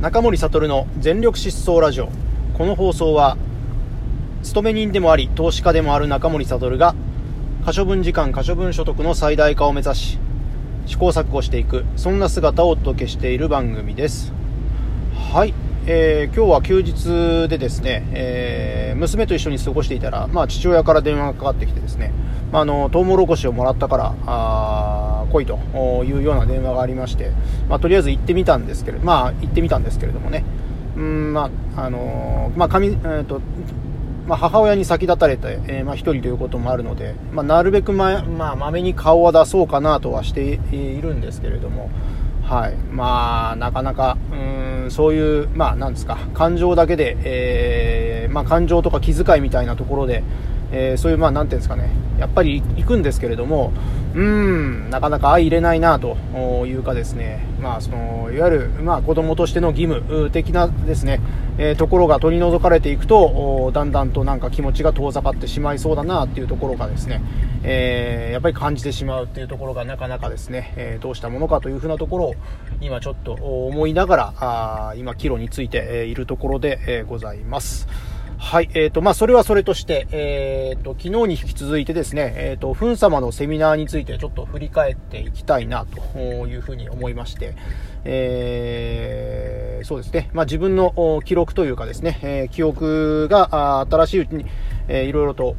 中森悟の全力疾走ラジオ。この放送は勤め人でもあり投資家でもある中森悟が可処分時間可処分所得の最大化を目指し試行錯誤していくそんな姿をお届けしている番組です。はい。えー、今日は休日でですね、えー、娘と一緒に過ごしていたら、まあ、父親から電話がかかってきてですね、まあ、あのトウモロコシをもらったからあ来いというような電話がありまして、まあ、とりあえず行ってみたんですけれど、まあ、行ってみたんですけれどもね、んまあのー、まあえーとま、母親に先立たれて、えー、まあ、1人ということもあるので、まあ、なるべくま、まあ、まめに顔は出そうかなとはしているんですけれども、はい。まあ、なかなかうんそういう、まあ、なんですか感情だけで、えーまあ、感情とか気遣いみたいなところで、えー、そういう、まあ、なんていうんですかね。やっぱり行くんですけれども、うん、なかなか相入れないなというかですね、まあ、そのいわゆる、まあ、子供としての義務的なですね、えー、ところが取り除かれていくと、だんだんとなんか気持ちが遠ざかってしまいそうだなっていうところがですね、えー、やっぱり感じてしまうっていうところがなかなかですね、えー、どうしたものかというふうなところを今ちょっと思いながら、あ今、岐路についているところで、ございます。はい、えーとまあ、それはそれとして、えーと、昨日に引き続いてですね、えーと、フン様のセミナーについてちょっと振り返っていきたいなというふうに思いまして、えー、そうですね、まあ、自分の記録というかですね、えー、記憶が新しいうちに、えー、いろいろと、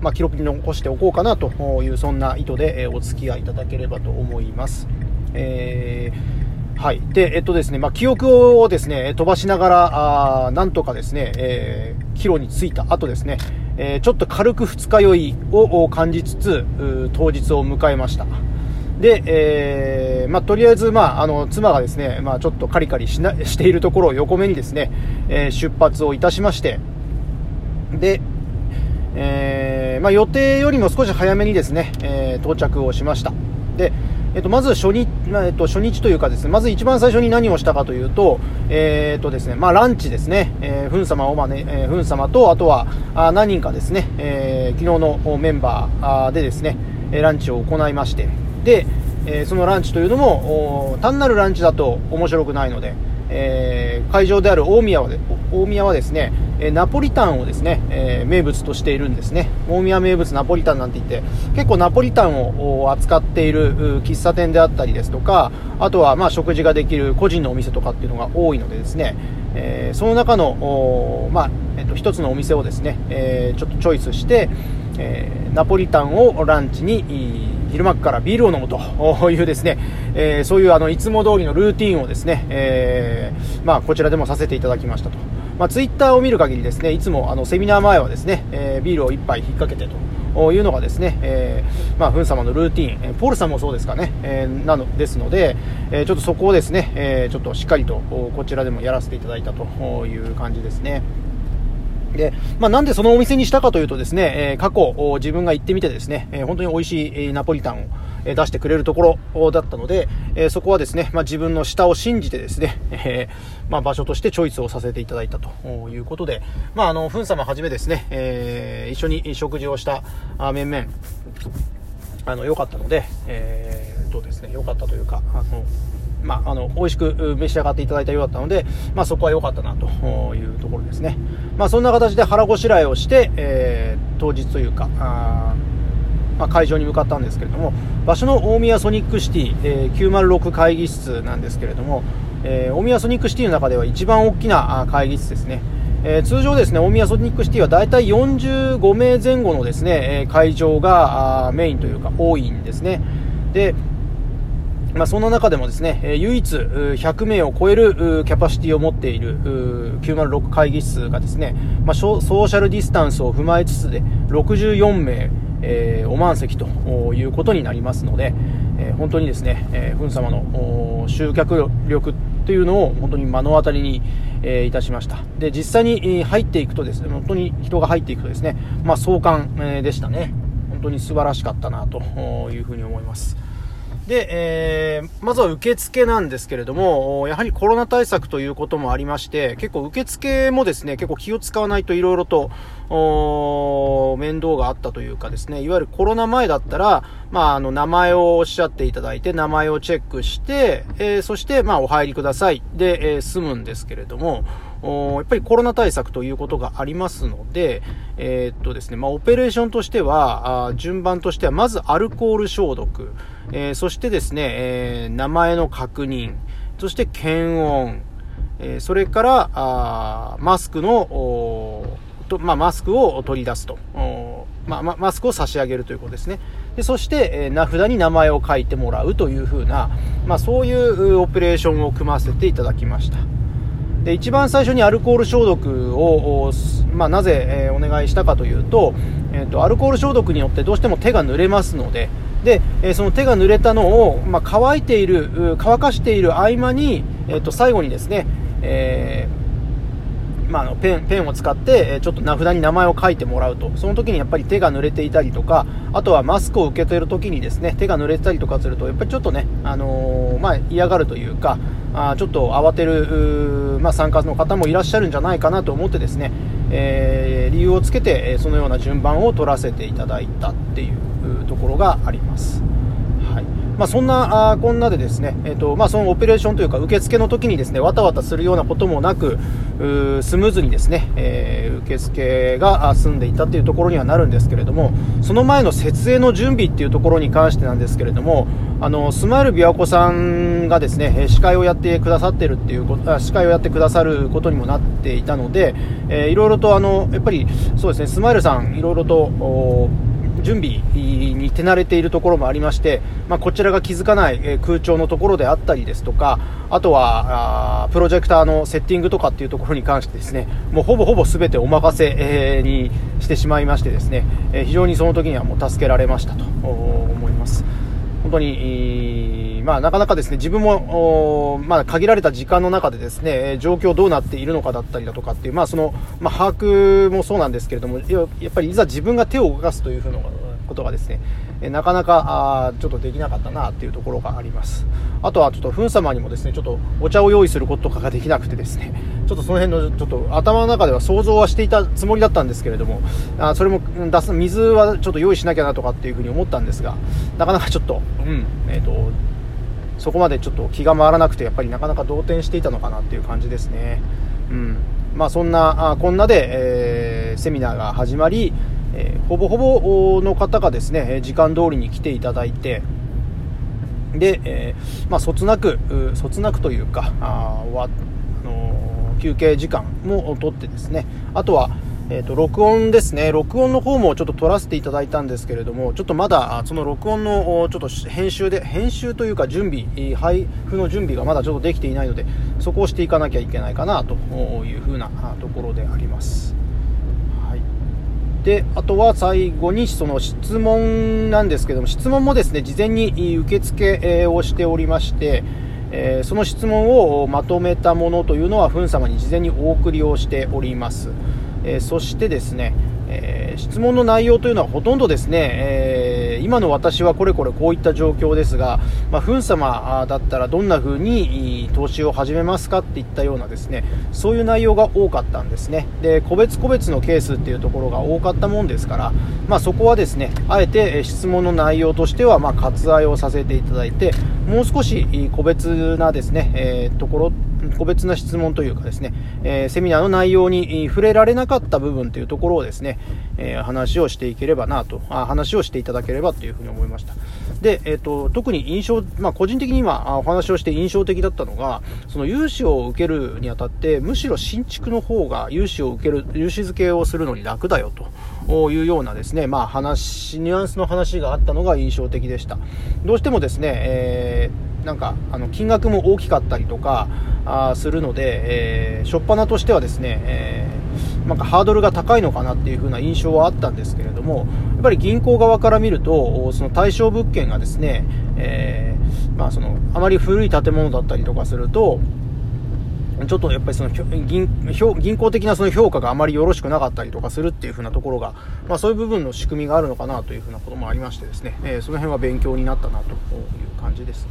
まあ、記録に残しておこうかなという、そんな意図で、えお付き合いいただければと思います。えーはい。で、えっとですね、まあ、記憶をですね、飛ばしながら、あなんとかですね、えー、帰路に着いた後ですね、えー、ちょっと軽く二日酔いを感じつつ、当日を迎えました。で、えー、まあ、とりあえず、まあ、あの、妻がですね、まあ、ちょっとカリカリしな、しているところを横目にですね、えー、出発をいたしまして、で、えー、まあ、予定よりも少し早めにですね、え到着をしました。で、えっと、まず初日、えっと、初日というかですね、まず一番最初に何をしたかというと、えー、っとですね、まあ、ランチですね、えー、フン様をまね、えー、フン様と、あとは、あ何人かですね、えー、昨日のメンバーでですね、ランチを行いまして、で、えー、そのランチというのも、単なるランチだと面白くないので、えー、会場である大宮は大宮はですね、ナポリタンをですね、えー、名物としているんですね。大宮名物ナポリタンなんて言って、結構ナポリタンを扱っている喫茶店であったりですとか、あとはまあ食事ができる個人のお店とかっていうのが多いのでですね、えー、その中の、まあ、えっと、一つのお店をですね、え、ちょっとチョイスして、えー、ナポリタンをランチに昼間からビールを飲むというですね、えー、そういうあのいつも通りのルーティンをですね、えー、まあ、こちらでもさせていただきましたと。まあ、ツイッターを見る限りですね、いつもあのセミナー前はですね、え、ビールを1杯引っ掛けてというのがですね、え、まあ、フン様のルーティン、ポールさんもそうですかね、え、なのですので、えちょっとそこをですね、えちょっとしっかりとこちらでもやらせていただいたという感じですね。で、まあ、なんでそのお店にしたかというとですね、え、過去自分が行ってみてですね、え、本当に美味しいナポリタンを出してくれるところだったので、え、そこはですね、まあ、自分の舌を信じてですね、え、まあ、場所としてチョイスをさせていただいたということで、まあ、あの、ふん様はじめですね、えー、一緒に食事をした面々、あの、良かったので、えー、とですね、良かったというか、あの、まあ、あの美味しく召し上がっていただいたようだったので、まあ、そこは良かったなというところですね、まあ、そんな形で腹ごしらえをして、えー、当日というかあ、まあ、会場に向かったんですけれども場所の大宮ソニックシティ、えー、906会議室なんですけれども、えー、大宮ソニックシティの中では一番大きな会議室ですね。えー、通常ですね、大宮ソニックシティは大体45名前後のですね、え会場がメインというか多いんですね。で、まあ、その中でもですね、え唯一100名を超えるキャパシティを持っている906会議室がですね、まあ、ソーシャルディスタンスを踏まえつつで64名、えー、お満席ということになりますので、えー、本当にですね、えー、フン様の集客力というのを本当に目の当たりに、えー、いたしました。で実際に入っていくとですね本当に人が入っていくとですね、まあ、壮観、でしたね。本当に素晴らしかったなというふうに思います。で、えー、まずは受付なんですけれども、やはりコロナ対策ということもありまして、結構受付もですね、結構気を使わないといろいろと、面倒があったというかですね、いわゆるコロナ前だったら、まあ、あの、名前をおっしゃっていただいて、名前をチェックして、えー、そして、まあ、お入りください。で、えー、済むんですけれども、やっぱりコロナ対策ということがありますので、えー、っとですね、まあ、オペレーションとしては、あ順番としては、まずアルコール消毒、えー、そしてですね、えー、名前の確認、そして検温、え、それから、あマスクの、とまあ、マスクを取り出すと。まあ、マスクを差し上げるということですね。でそして、えー、名札に名前を書いてもらうというふうな、まあ、そういうオペレーションを組ませていただきました。で一番最初にアルコール消毒を、まあ、なぜ、え、お願いしたかというと,、えーと、アルコール消毒によってどうしても手が濡れますので。で、え、その手が濡れたのを、まあ、乾いている乾かしている合間に、えーと、最後にですね、えーまあ、のペンペンを使って、ちょっと名札に名前を書いてもらうと、その時にやっぱり手が濡れていたりとか、あとはマスクを受け取る時にですね手が濡れてたりとかすると、やっぱりちょっとね、あの、まあ、嫌がるというか、あちょっと慌てる、まあ、参加の方もいらっしゃるんじゃないかなと思ってですね、えー、理由をつけて、そのような順番を取らせていただいたっていうところがあります。まあ、そんなあこんなでですね、えーとまあ、そのオペレーションというか受付の時にですねわたわたするようなこともなくスムーズにですね、えー、受付が済んでいたというところにはなるんですけれどもその前の設営の準備っていうところに関してなんですけれどもあのスマイル琵琶湖さんがですね司会をやってくださってるっていうこと司会をやってくださることにもなっていたので、えー、いろいろとあのやっぱりそうですねスマイルさんいろいろと準備に手慣れているところもありまして、まあ、こちらが気づかない空調のところであったりですとか、あとは、プロジェクターのセッティングとかっていうところに関してですね、もうほぼほぼ全てお任せ、にしてしまいましてですね、非常にその時にはもう助けられましたと思います。本当に、まあ、なかなかですね、自分も、まあ、限られた時間の中でですね、状況どうなっているのかだったりだとかっていう、まあ、その、まあ、把握もそうなんですけれども、やっぱりいざ自分が手を動かすというふうなことがですね、えなかなか、あちょっとできなかったなっていうところがあります。あとは、ちょっと、ふん様にもですね、ちょっとお茶を用意することとかができなくてですね、ちょっとその辺の、ちょっと頭の中では想像はしていたつもりだったんですけれども、あそれも出す、水はちょっと用意しなきゃなとかっていうふうに思ったんですが、なかなかちょっと、うん、えっ、ー、と、そこまでちょっと気が回らなくて、やっぱりなかなか動転していたのかなっていう感じですね。うん。まあそんな、あこんなで、えー、セミナーが始まり、えー、ほぼほぼの方がですね、時間通りに来ていただいて、で、えー、まあ、そつなく、そつなくというか、あわあの、休憩時間も取ってですね、あとは、えっ、ー、と、録音ですね。録音の方もちょっと撮らせていただいたんですけれども、ちょっとまだ、その録音の、ちょっと編集で、編集というか準備、配布の準備がまだちょっとできていないので、そこをしていかなきゃいけないかな、というふうなところであります。で、あとは最後に、その質問なんですけども、質問もですね、事前に受付をしておりまして、えその質問をまとめたものというのは、ふん様に事前にお送りをしております。えそしてですね、質問の内容というのはほとんどですね、えー、今の私はこれこれこういった状況ですが、まあ、フン様だったらどんな風に投資を始めますかっていったようなですね、そういう内容が多かったんですね。で、個別個別のケースっていうところが多かったもんですから、まあ、そこはですね、あえて質問の内容としては、ま割愛をさせていただいて、もう少し個別なですね、えー、ところ個別な質問というかですね、えー、セミナーの内容に触れられなかった部分というところをですね、えー、話をしていければなとあ、話をしていただければというふうに思いました。で、えっ、ー、と、特に印象、まあ、個人的に今お話をして印象的だったのが、その融資を受けるにあたって、むしろ新築の方が融資を受ける、融資付けをするのに楽だよというようなですね、まあ、話、ニュアンスの話があったのが印象的でした。どうしてもですね、えー、なんか、あの、金額も大きかったりとか、あするので、えー、初っ端としてはですね、えー、なんかハードルが高いのかなっていう風な印象はあったんですけれども、やっぱり銀行側から見ると、その対象物件がですね、えー、まあその、あまり古い建物だったりとかすると、ちょっとやっぱりその銀銀行的なその評価があまりよろしくなかったりとかするっていう風なところが、まあ、そういう部分の仕組みがあるのかなという風なこともありましてですね、えー、その辺は勉強になったなという感じですね。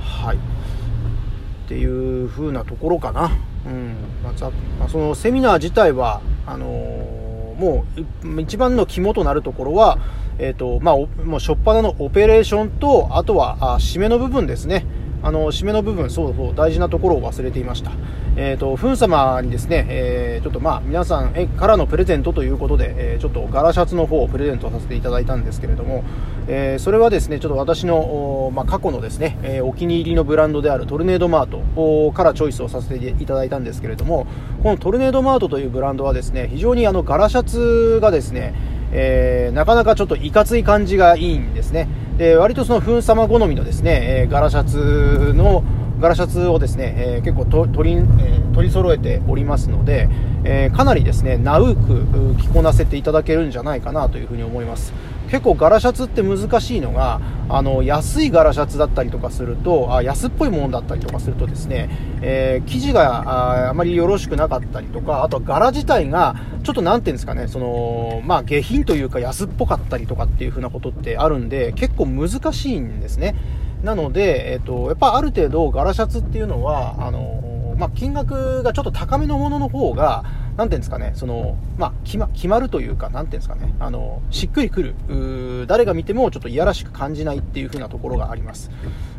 はいっていう風なところかな。うんまあ、まあ、そのセミナー自体はあのー、もう一番の肝となるところは、えっ、ー、とまあ、もう初っ端のオペレーションとあとはあ締めの部分ですね。あの、締めの部分、そうそう、大事なところを忘れていました。えっ、ー、と、ふん様にですね、えー、ちょっとまあ、皆さんからのプレゼントということで、えー、ちょっと柄シャツの方をプレゼントさせていただいたんですけれども、えー、それはですね、ちょっと私の、まあ、過去のですね、えお気に入りのブランドであるトルネードマートからチョイスをさせていただいたんですけれども、このトルネードマートというブランドはですね、非常にあの、柄シャツがですね、えー、なかなかちょっといかつい感じがいいんですね。で、割とその、ふん様好みのですね、えー、柄シャツの、柄シャツをですね、えー、結構と取り、えー、取り揃えておりますので、えー、かなりですね、ナウく着こなせていただけるんじゃないかなというふうに思います。結構柄シャツって難しいのが、あの、安い柄シャツだったりとかすると、あ安っぽいものだったりとかするとですね、えー、生地がああまりよろしくなかったりとか、あとは柄自体が、ちょっとなんていうんですかね、その、まあ下品というか安っぽかったりとかっていう風なことってあるんで、結構難しいんですね。なので、えっ、と、やっぱある程度柄シャツっていうのは、あの、まあ金額がちょっと高めのものの方が、なんていうんですかね、その、まあ、決ま、決まるというか、なんていうんですかね、あの、しっくりくる、誰が見てもちょっといやらしく感じないっていう風なところがあります。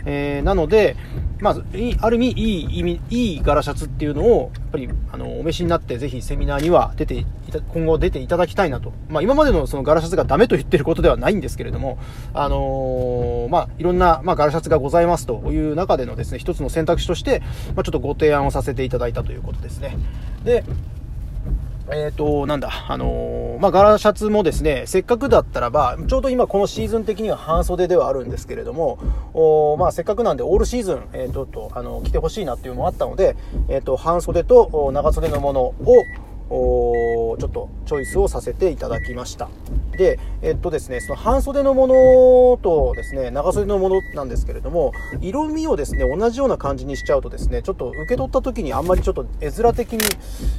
えー、なので、まず、ある意味、いい意味、いい柄シャツっていうのを、やっぱり、あの、お召しになって、ぜひセミナーには出て今後出ていただきたいなと。まあ、今までのその柄シャツがダメと言ってることではないんですけれども、あのー、まあ、いろんな、まあ、柄シャツがございますという中でのですね、一つの選択肢として、まあ、ちょっとご提案をさせていただいたということですね。で、えっ、ー、と、なんだ、あのー、まあ、柄シャツもですね、せっかくだったらば、ちょうど今このシーズン的には半袖ではあるんですけれども、おまあ、せっかくなんでオールシーズン、えー、ちょっと、あの、着てほしいなっていうのもあったので、えっ、ー、と、半袖と長袖のものを、ちょっとチョイスをさせていただきました。で、えっとですね、その半袖のものとですね、長袖のものなんですけれども、色味をですね、同じような感じにしちゃうとですね、ちょっと受け取った時にあんまりちょっと絵面的に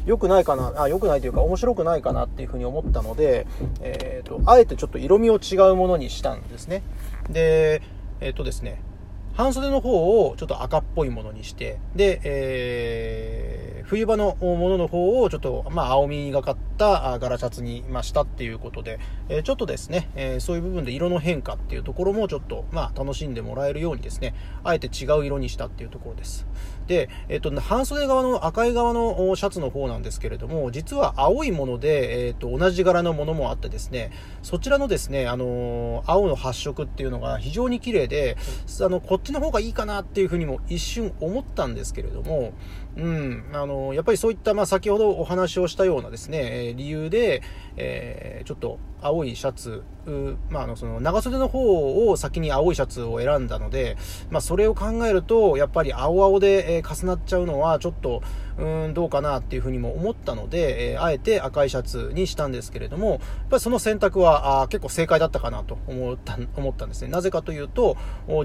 良くないかな、あ、良くないというか面白くないかなっていうふうに思ったので、えっ、と、あえてちょっと色味を違うものにしたんですね。で、えっ、とですね、半袖の方をちょっと赤っぽいものにして、で、えー、冬場のものの方をちょっと、まあ、青みがかった柄シャツにましたっていうことで、え、ちょっとですね、え、そういう部分で色の変化っていうところもちょっと、まあ、楽しんでもらえるようにですね、あえて違う色にしたっていうところです。で、えっ、と、半袖側の赤い側のシャツの方なんですけれども、実は青いもので、えっ、と、同じ柄のものもあってですね、そちらのですね、あの青の発色っていうのが非常に綺麗で、あの、こっちの方がいいかなっていうふうにも一瞬思ったんですけれども、うん、あの、やっぱりそういった、まあ、先ほどお話をしたようなですね、理由で、えー、ちょっと青いシャツ、まあ、あの、その、長袖の方を先に青いシャツを選んだので、まあ、それを考えると、やっぱり青々で、え、重なっちゃうのは、ちょっと、うん、どうかなっていうふうにも思ったので、えー、あえて赤いシャツにしたんですけれども、やっぱりその選択は、あ結構正解だったかなと思った、思ったんですね。なぜかというと、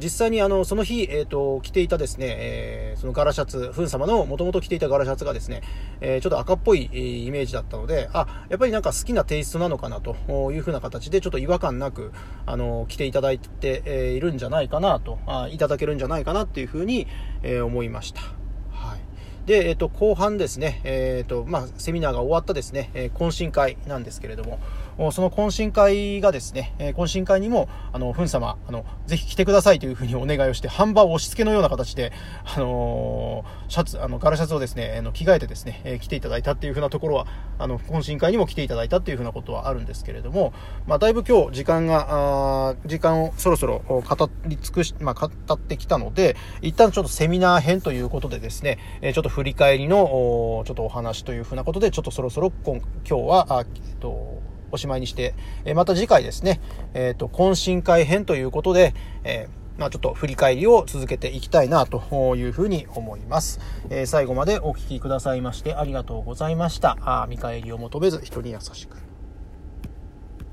実際にあの、その日、えっ、ー、と、着ていたですね、えー、その柄シャツ、ふん様の元々着ていた柄シャツがですね、えー、ちょっと赤っぽいイメージだったので、あ、やっぱりなんか好きなテイストなのかなというふうな形で、ちょっと違和和感なく、あの、来ていただいて、えいるんじゃないかなと、あいただけるんじゃないかなっていうふうに、え思いました。はい。で、えっ、と、後半ですね、えっ、と、まあ、セミナーが終わったですね、え懇親会なんですけれども、その懇親会がですね、え懇親会にも、あの、ふん様、あの、ぜひ来てくださいというふうにお願いをして、ハンバー押し付けのような形で、あの、シャツ、あの、柄シャツをですね、あの、着替えてですね、え、来ていただいたっていうふうなところは、あの、懇親会にも来ていただいたっていうふうなことはあるんですけれども、まあ、だいぶ今日、時間が、あ時間をそろそろ語り尽くし、まあ、語ってきたので、一旦ちょっとセミナー編ということでですね、え、ちょっと振り返りの、ちょっとお話というふうなことで、ちょっとそろそろ今今日は、あえっと、おしまいにして、えまた次回ですね、えっ、ー、と、懇親会編ということで、えー、まあ、ちょっと振り返りを続けていきたいなというふうに思います。えー、最後までお聴きくださいましてありがとうございました。あ見返りを求めず人に優しく。